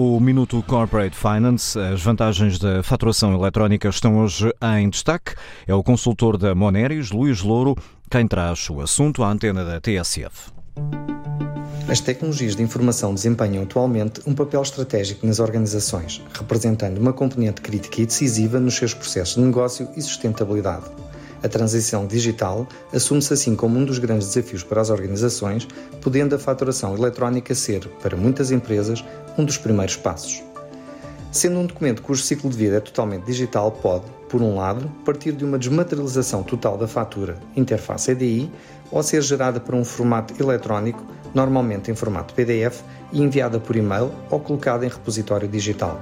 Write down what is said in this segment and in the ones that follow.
O Minuto Corporate Finance, as vantagens da faturação eletrónica estão hoje em destaque. É o consultor da Moneris, Luís Louro, quem traz o assunto à antena da TSF. As tecnologias de informação desempenham atualmente um papel estratégico nas organizações, representando uma componente crítica e decisiva nos seus processos de negócio e sustentabilidade. A transição digital assume-se assim como um dos grandes desafios para as organizações, podendo a faturação eletrónica ser, para muitas empresas, um dos primeiros passos. Sendo um documento cujo ciclo de vida é totalmente digital, pode, por um lado, partir de uma desmaterialização total da fatura, interface EDI, ou ser gerada para um formato eletrónico, normalmente em formato PDF, e enviada por e-mail ou colocada em repositório digital.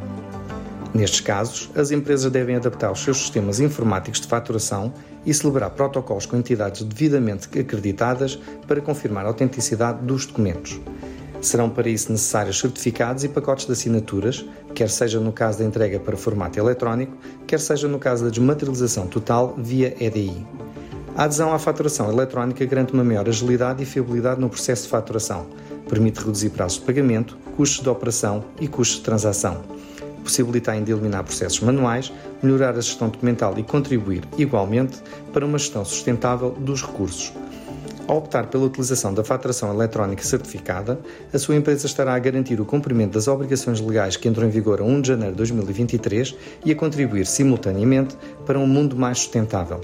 Nestes casos, as empresas devem adaptar os seus sistemas informáticos de faturação e celebrar protocolos com entidades devidamente acreditadas para confirmar a autenticidade dos documentos. Serão para isso necessários certificados e pacotes de assinaturas, quer seja no caso da entrega para formato eletrónico, quer seja no caso da desmaterialização total via EDI. A adesão à faturação eletrónica garante uma maior agilidade e fiabilidade no processo de faturação, permite reduzir prazos de pagamento, custos de operação e custos de transação possibilita ainda eliminar processos manuais, melhorar a gestão documental e contribuir, igualmente, para uma gestão sustentável dos recursos. Ao optar pela utilização da faturação eletrónica certificada, a sua empresa estará a garantir o cumprimento das obrigações legais que entram em vigor a 1 de janeiro de 2023 e a contribuir simultaneamente para um mundo mais sustentável.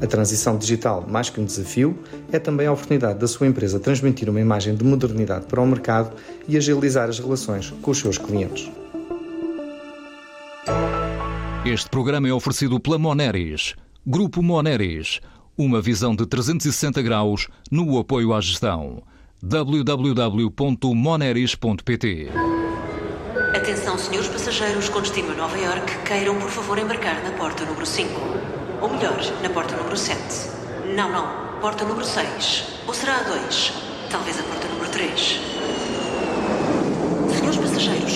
A transição digital, mais que um desafio, é também a oportunidade da sua empresa transmitir uma imagem de modernidade para o mercado e agilizar as relações com os seus clientes. Este programa é oferecido pela Moneris. Grupo Moneris. Uma visão de 360 graus no apoio à gestão. www.moneris.pt Atenção, senhores passageiros com destino a Nova York, queiram por favor embarcar na porta número 5. Ou melhor, na porta número 7. Não, não, porta número 6. Ou será a 2? Talvez a porta número 3. Senhores passageiros,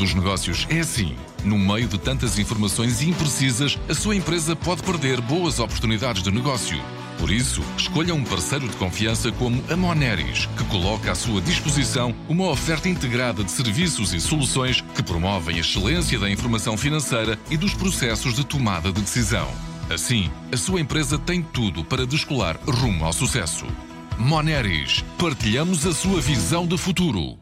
dos negócios é assim. No meio de tantas informações imprecisas, a sua empresa pode perder boas oportunidades de negócio. Por isso, escolha um parceiro de confiança como a Moneris, que coloca à sua disposição uma oferta integrada de serviços e soluções que promovem a excelência da informação financeira e dos processos de tomada de decisão. Assim, a sua empresa tem tudo para descolar rumo ao sucesso. Moneris, partilhamos a sua visão de futuro.